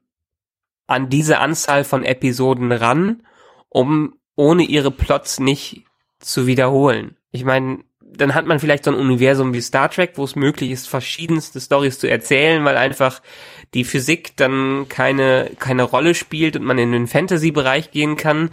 an diese Anzahl von Episoden ran, um ohne ihre Plots nicht zu wiederholen. Ich meine, dann hat man vielleicht so ein Universum wie Star Trek, wo es möglich ist, verschiedenste Stories zu erzählen, weil einfach die Physik dann keine, keine Rolle spielt und man in den Fantasy-Bereich gehen kann.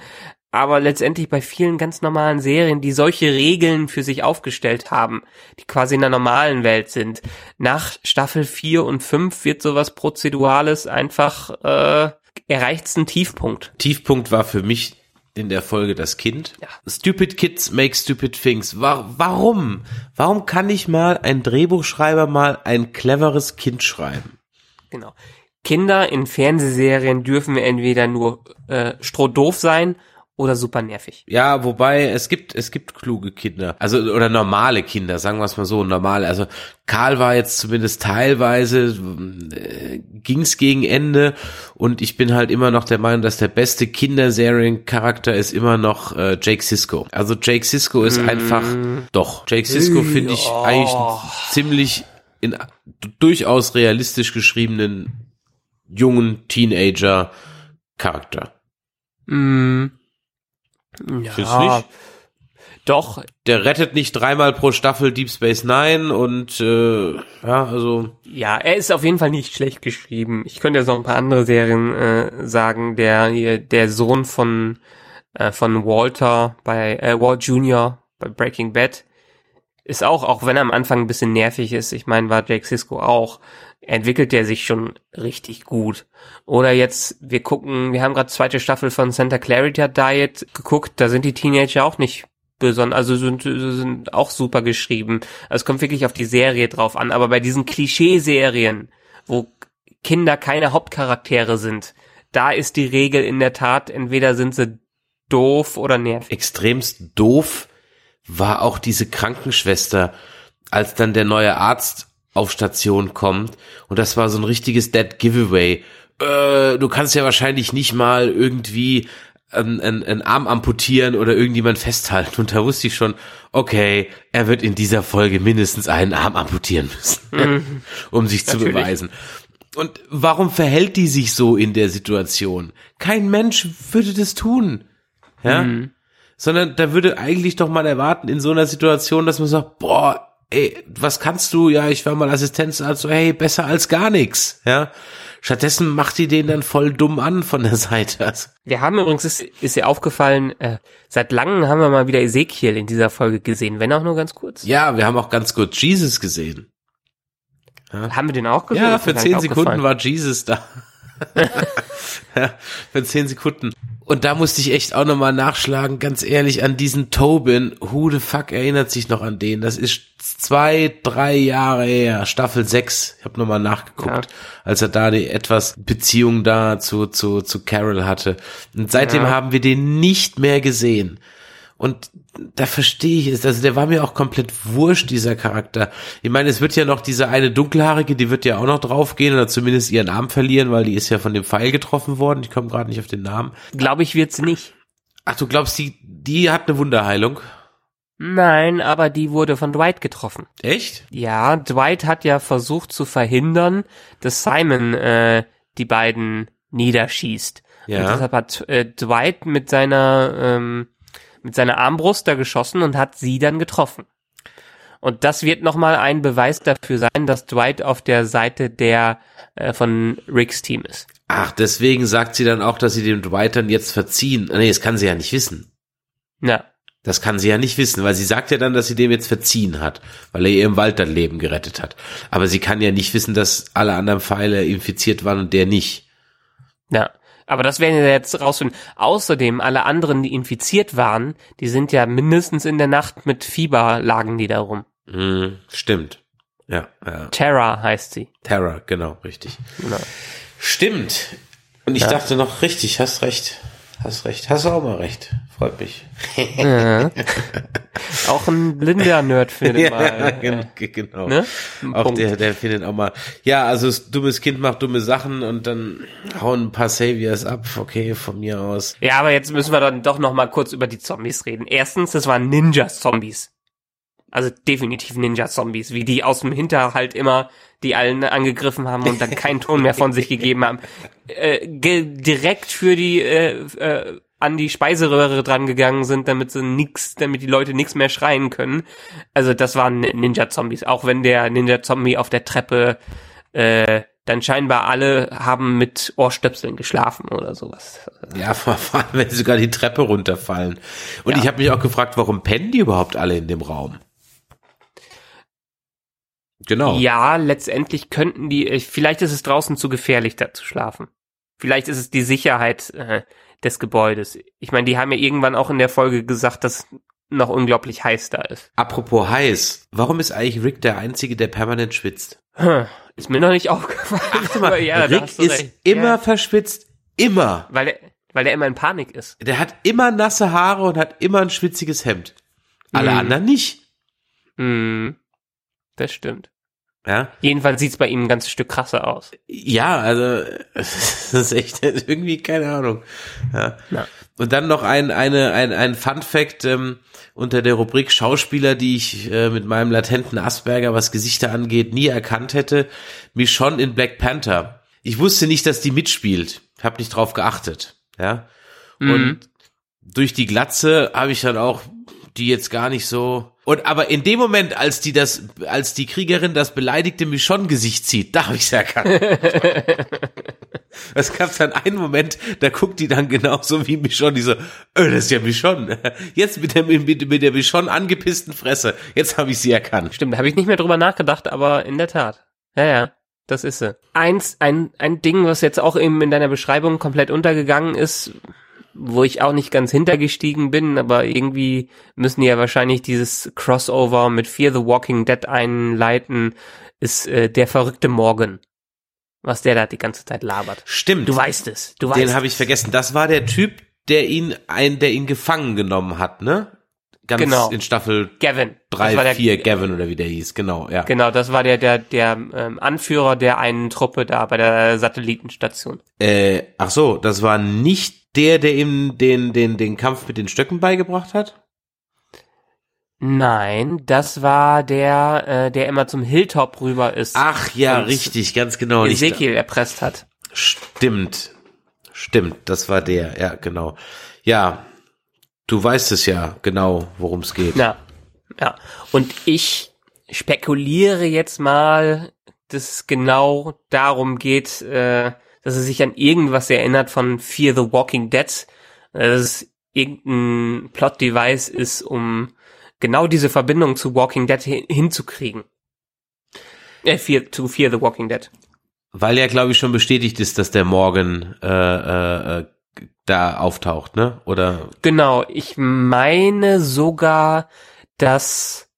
Aber letztendlich bei vielen ganz normalen Serien, die solche Regeln für sich aufgestellt haben, die quasi in der normalen Welt sind, nach Staffel 4 und 5 wird sowas Prozedurales einfach, äh, erreicht's einen Tiefpunkt. Tiefpunkt war für mich in der Folge das Kind. Ja. Stupid Kids make stupid things. Wa warum? Warum kann ich mal ein Drehbuchschreiber mal ein cleveres Kind schreiben? Genau. Kinder in Fernsehserien dürfen entweder nur äh, strohdoof sein oder super nervig. Ja, wobei es gibt es gibt kluge Kinder, also oder normale Kinder, sagen wir es mal so, normale. Also Karl war jetzt zumindest teilweise äh, ging's gegen Ende und ich bin halt immer noch der Meinung, dass der beste Kinderseriencharakter ist immer noch äh, Jake Sisko. Also Jake Sisko ist einfach doch Jake Sisko finde ich Ja. eigentlich ziemlich in durchaus realistisch geschriebenen jungen Teenager Charakter. Mm. Ja, doch, der rettet nicht dreimal pro Staffel Deep Space Nine und äh, ja, also ja, er ist auf jeden Fall nicht schlecht geschrieben. Ich könnte jetzt noch ein paar andere Serien äh, sagen. Der hier, der Sohn von äh, von Walter bei äh, Walt Jr. bei Breaking Bad ist auch, auch wenn er am Anfang ein bisschen nervig ist. Ich meine, war Jake Sisko auch. Entwickelt er sich schon richtig gut. Oder jetzt, wir gucken, wir haben gerade zweite Staffel von Santa Clarita Diet geguckt. Da sind die Teenager auch nicht besonders, also sind, sind auch super geschrieben. Also es kommt wirklich auf die Serie drauf an. Aber bei diesen Klischee-Serien, wo Kinder keine Hauptcharaktere sind, da ist die Regel in der Tat, entweder sind sie doof oder nervig. extremst doof war auch diese Krankenschwester, als dann der neue Arzt auf Station kommt und das war so ein richtiges Dead Giveaway. Äh, du kannst ja wahrscheinlich nicht mal irgendwie einen, einen, einen Arm amputieren oder irgendjemand festhalten. Und da wusste ich schon, okay, er wird in dieser Folge mindestens einen Arm amputieren müssen, um sich zu Natürlich. beweisen. Und warum verhält die sich so in der Situation? Kein Mensch würde das tun. Ja? Sondern da würde eigentlich doch mal erwarten in so einer Situation, dass man sagt, boah, ey, was kannst du? Ja, ich war mal Assistenzarzt, so, hey, besser als gar nichts. Ja? Stattdessen macht die den dann voll dumm an von der Seite. Also, Wir haben übrigens, ist, ist dir aufgefallen, äh, seit langem haben wir mal wieder Ezekiel in dieser Folge gesehen, wenn auch nur ganz kurz. ja, wir haben auch ganz kurz Jesus gesehen. Haben wir den auch gesehen? Ja, für zehn Sekunden war Jesus da. ja, für zehn Sekunden. Und da musste ich echt auch nochmal nachschlagen, ganz ehrlich, an diesen Tobin. Who the fuck erinnert sich noch an den? Das ist zwei, drei Jahre her, Staffel 6. Ich habe nochmal nachgeguckt, als er da die etwas Beziehung da zu, zu, zu Carol hatte. Und seitdem Ja. haben wir den nicht mehr gesehen. Und da verstehe ich es. Also der war mir auch komplett wurscht, dieser Charakter. Ich meine, es wird ja noch diese eine dunkelhaarige, die wird ja auch noch draufgehen oder zumindest ihren Arm verlieren, weil die ist ja von dem Pfeil getroffen worden. Ich komme gerade nicht auf den Namen. Glaube ich, wird's nicht. Ach, du glaubst, die, die hat eine Wunderheilung? Nein, aber die wurde von Dwight getroffen. Echt? Ja, Dwight hat ja versucht zu verhindern, dass Simon äh, die beiden niederschießt. Ja. Und deshalb hat äh, Dwight mit seiner ähm, mit seiner Armbrust da geschossen und hat sie dann getroffen. Und das wird nochmal ein Beweis dafür sein, dass Dwight auf der Seite der äh, von Ricks Team ist. Ach, deswegen sagt sie dann auch, dass sie dem Dwight dann jetzt verziehen. Nee, das kann sie ja nicht wissen. Ja. Das kann sie ja nicht wissen, weil sie sagt ja dann, dass sie dem jetzt verziehen hat, weil er ihr im Wald das Leben gerettet hat. Aber sie kann ja nicht wissen, dass alle anderen Pfeile infiziert waren und der nicht. Ja. Aber das werden wir jetzt rausfinden. Außerdem, alle anderen, die infiziert waren, die sind ja mindestens in der Nacht mit Fieber lagen die da rum. Hm, stimmt. Ja, ja. Terra heißt sie. Terror, genau, richtig. Genau. Stimmt. Und ich Ja. dachte noch, richtig, hast recht. Hast recht. Hast du auch mal recht. Freut mich. Ja. Auch ein blinder Nerd findet mal. gen- genau. Ne? Auch Punkt. der, der findet auch mal, ja, also das dummes Kind macht dumme Sachen und dann hauen ein paar Saviors ab, okay, von mir aus. Ja, aber jetzt müssen wir dann doch noch mal kurz über die Zombies reden. Erstens, das waren Ninja-Zombies. Also definitiv Ninja-Zombies, wie die aus dem Hinterhalt immer die allen angegriffen haben und dann keinen Ton mehr von sich gegeben haben. Äh, ge direkt für die äh, äh, an die Speiseröhre dran gegangen sind, damit sie nix, damit die Leute nichts mehr schreien können. Also das waren Ninja-Zombies, auch wenn der Ninja-Zombie auf der Treppe äh, dann scheinbar alle haben mit Ohrstöpseln geschlafen oder sowas. Ja, vor vor allem, wenn sie sogar die Treppe runterfallen. Und Ja. ich habe mich auch gefragt, warum pennen die überhaupt alle in dem Raum? Genau. Ja, letztendlich könnten die, äh, vielleicht ist es draußen zu gefährlich, da zu schlafen. Vielleicht ist es die Sicherheit äh, des Gebäudes. Ich meine, die haben ja irgendwann auch in der Folge gesagt, dass noch unglaublich heiß da ist. Apropos heiß, warum ist eigentlich Rick der Einzige, der permanent schwitzt? Hm, Ist mir noch nicht aufgefallen. Achte mal, ja, Rick ist recht. immer Ja, verschwitzt. Immer. weil er, weil er immer in Panik ist. Der hat immer nasse Haare und hat immer ein schwitziges Hemd. Alle Mhm. anderen nicht. Hm, das stimmt. Ja, Jedenfalls sieht's bei ihm ein ganzes Stück krasser aus. ja also das ist echt irgendwie keine Ahnung. Ja. Ja. Und dann noch ein eine ein ein Fun Fact ähm, unter der Rubrik Schauspieler, die ich äh, mit meinem latenten Asperger, was Gesichter angeht, nie erkannt hätte. Michonne in Black Panther. Ich wusste nicht, dass die mitspielt. Hab nicht drauf geachtet. Ja. Mhm. Und durch die Glatze habe ich dann auch die jetzt gar nicht so. Und aber in dem Moment, als die das, als die Kriegerin das beleidigte Michonne-Gesicht zieht, da habe ich es erkannt. Es gab dann einen Moment, da guckt die dann genauso wie Michonne, die so, oh, das ist ja Michonne. Jetzt mit der, mit, mit der Michonne angepissten Fresse. Jetzt habe ich sie erkannt. Stimmt, habe ich nicht mehr drüber nachgedacht, aber in der Tat. Ja, ja, das ist sie. Eins, ein, ein Ding, was jetzt auch eben in deiner Beschreibung komplett untergegangen ist, wo ich auch nicht ganz hintergestiegen bin, aber irgendwie müssen die ja wahrscheinlich dieses Crossover mit Fear the Walking Dead einleiten, ist äh, der verrückte Morgan. Was der da die ganze Zeit labert. Stimmt. Du weißt es, du weißt Den habe ich vergessen. Das war der Typ, der ihn ein, der ihn gefangen genommen hat, ne? Ganz Genau. in Staffel Gavin. Das drei, war der, vier, Gavin oder wie der hieß, genau, ja. Genau, das war der, der, der ähm, Anführer der einen Truppe da bei der Satellitenstation. Äh, ach so, das war nicht der, der ihm den, den, den Kampf mit den Stöcken beigebracht hat? Nein, das war der, äh, der immer zum Hilltop rüber ist. Ach ja, richtig, ganz genau. Ezekiel erpresst hat. Stimmt. Stimmt, das war der, ja, genau. Ja, du weißt es ja genau, worum es geht. Ja, ja. Und ich spekuliere jetzt mal, dass es genau darum geht, äh, dass er sich an irgendwas erinnert von Fear the Walking Dead. Äh, Dass es irgendein Plot-Device ist, um genau diese Verbindung zu Walking Dead hin hinzukriegen. Äh, Fear, to Fear the Walking Dead. Weil ja, glaube ich, schon bestätigt ist, dass der Morgan äh, äh, äh, da auftaucht, ne? Oder Genau, ich meine sogar, dass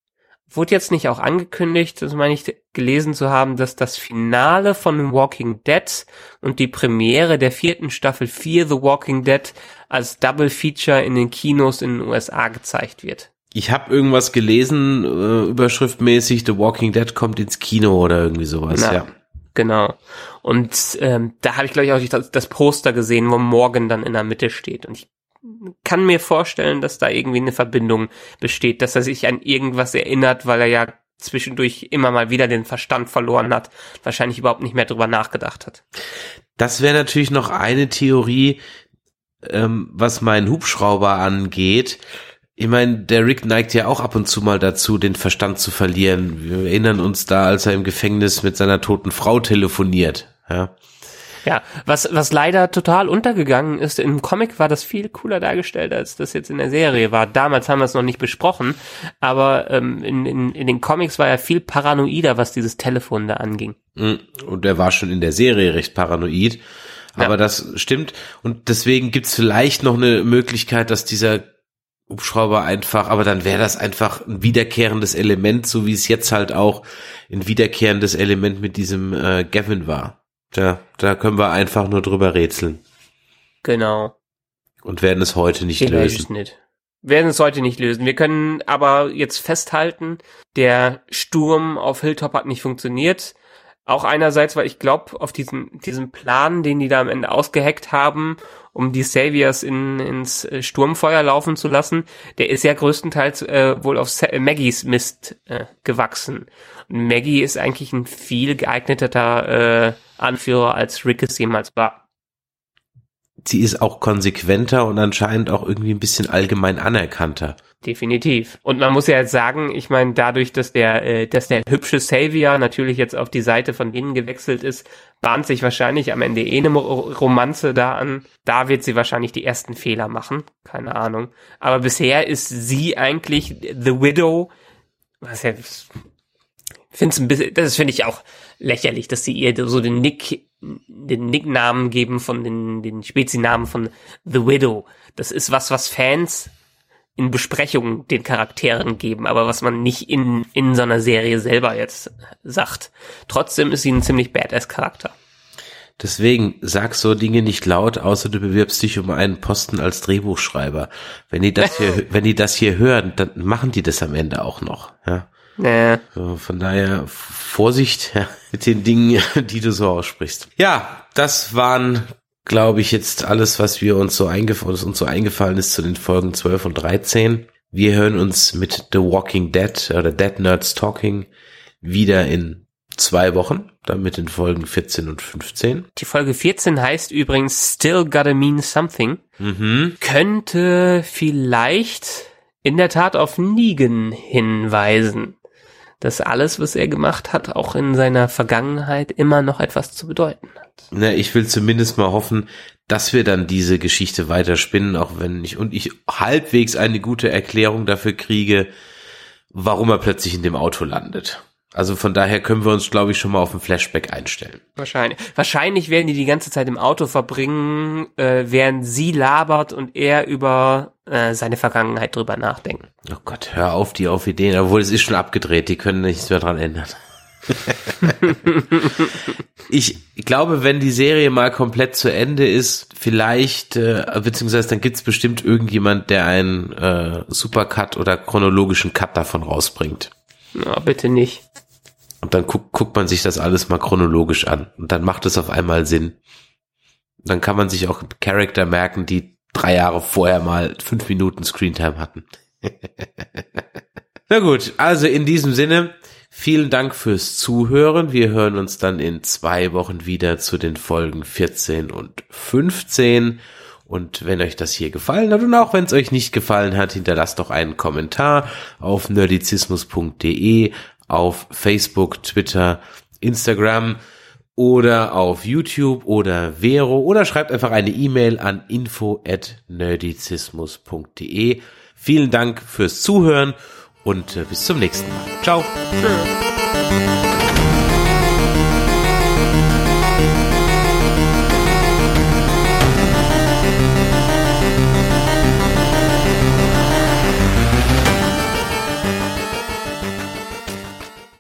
wurde jetzt nicht auch angekündigt, das meine ich gelesen zu haben, dass das Finale von Walking Dead und die Premiere der vierten Staffel 4 The Walking Dead als Double Feature in den Kinos in den USA gezeigt wird. ich habe irgendwas gelesen, äh, überschriftmäßig, The Walking Dead kommt ins Kino oder irgendwie sowas, Na, ja. Genau. Und ähm, da habe ich, glaube ich, auch das, das Poster gesehen, wo Morgan dann in der Mitte steht. Und ich kann mir vorstellen, dass da irgendwie eine Verbindung besteht, dass er sich an irgendwas erinnert, weil er ja zwischendurch immer mal wieder den Verstand verloren hat, wahrscheinlich überhaupt nicht mehr drüber nachgedacht hat. Das wäre natürlich noch eine Theorie, ähm, was meinen Hubschrauber angeht. Ich meine, der Rick neigt ja auch ab und zu mal dazu, den Verstand zu verlieren. Wir erinnern uns da, als er im Gefängnis mit seiner toten Frau telefoniert. Ja. Ja, was, was leider total untergegangen ist, im Comic war das viel cooler dargestellt, als das jetzt in der Serie war. Damals haben wir es noch nicht besprochen, aber ähm, in, in, in den Comics war er viel paranoider, was dieses Telefon da anging. Mm, und er war schon in der Serie recht paranoid. Aber ja. das stimmt. Und deswegen gibt's vielleicht noch eine Möglichkeit, dass dieser Hubschrauber einfach, aber dann wäre das einfach ein wiederkehrendes Element, so wie es jetzt halt auch ein wiederkehrendes Element mit diesem äh, Gavin war. Da, da können wir einfach nur drüber rätseln. Genau. Und werden es heute nicht Vielleicht lösen. Nicht. Werden es heute nicht lösen. Wir können aber jetzt festhalten, der Sturm auf Hilltop hat nicht funktioniert. Auch einerseits, weil ich glaube, auf diesen, diesen Plan, den die da am Ende ausgeheckt haben, um die Saviors in, ins äh, Sturmfeuer laufen zu lassen, der ist ja größtenteils äh, wohl auf Sa Maggies Mist äh, gewachsen. Und Maggie ist eigentlich ein viel geeigneter äh, Anführer als Rick es jemals war. Sie ist auch konsequenter und anscheinend auch irgendwie ein bisschen allgemein anerkannter. Definitiv. Und man muss ja jetzt sagen, ich meine, dadurch, dass der, äh, dass der hübsche Savior natürlich jetzt auf die Seite von denen gewechselt ist, bahnt sich wahrscheinlich am Ende eh eine Romanze da an. Da wird sie wahrscheinlich die ersten Fehler machen. Keine Ahnung. Aber bisher ist sie eigentlich The Widow, was ja finde ein bisschen, das finde ich auch lächerlich, dass sie ihr so den Nick, den Nicknamen geben von den, den Spezinamen von The Widow. Das ist was, was Fans in Besprechungen den Charakteren geben, aber was man nicht in, in so einer Serie selber jetzt sagt. Trotzdem ist sie ein ziemlich badass Charakter. Deswegen sag so Dinge nicht laut, außer du bewirbst dich um einen Posten als Drehbuchschreiber. Wenn die das hier, wenn die das hier hören, dann machen die das am Ende auch noch, ja. So, von daher Vorsicht ja, mit den Dingen, die du so aussprichst. Ja, das waren, glaube ich, jetzt alles, was wir uns so eingefallen, uns so eingefallen ist zu den Folgen 12 und 13. Wir hören uns mit The Walking Dead oder Dead Nerds Talking wieder in zwei Wochen, dann mit den Folgen 14 und 15. Die Folge 14 heißt übrigens Still Gotta Mean Something. Mhm. Könnte vielleicht in der Tat auf Negan hinweisen dass alles, was er gemacht hat, auch in seiner Vergangenheit immer noch etwas zu bedeuten hat. Na, ich will zumindest mal hoffen, dass wir dann diese Geschichte weiterspinnen, auch wenn ich und ich halbwegs eine gute Erklärung dafür kriege, warum er plötzlich in dem Auto landet. Also von daher können wir uns, glaube ich, schon mal auf ein Flashback einstellen. Wahrscheinlich. Wahrscheinlich werden die die ganze Zeit im Auto verbringen, äh, während sie labert und er über äh, seine Vergangenheit drüber nachdenken. Oh Gott, hör auf die auf Ideen, obwohl es ist schon abgedreht, die können nichts mehr dran ändern. ich glaube, wenn die Serie mal komplett zu Ende ist, vielleicht, äh, beziehungsweise dann gibt's bestimmt irgendjemand, der einen äh, Supercut oder chronologischen Cut davon rausbringt. Na, bitte nicht. Und dann guckt, guckt man sich das alles mal chronologisch an. Und dann macht es auf einmal Sinn. Dann kann man sich auch Charakter merken, die drei Jahre vorher mal fünf Minuten Screentime hatten. Na gut, also in diesem Sinne, vielen Dank fürs Zuhören. Wir hören uns dann in zwei Wochen wieder zu den Folgen 14 und 15. Und wenn euch das hier gefallen hat und auch wenn es euch nicht gefallen hat, hinterlasst doch einen Kommentar auf nerdizismus.de, auf Facebook, Twitter, Instagram oder auf YouTube oder Vero oder schreibt einfach eine E-Mail an info@nerdizismus.de. Vielen Dank fürs Zuhören und äh, bis zum nächsten Mal. Ciao. Tschüss.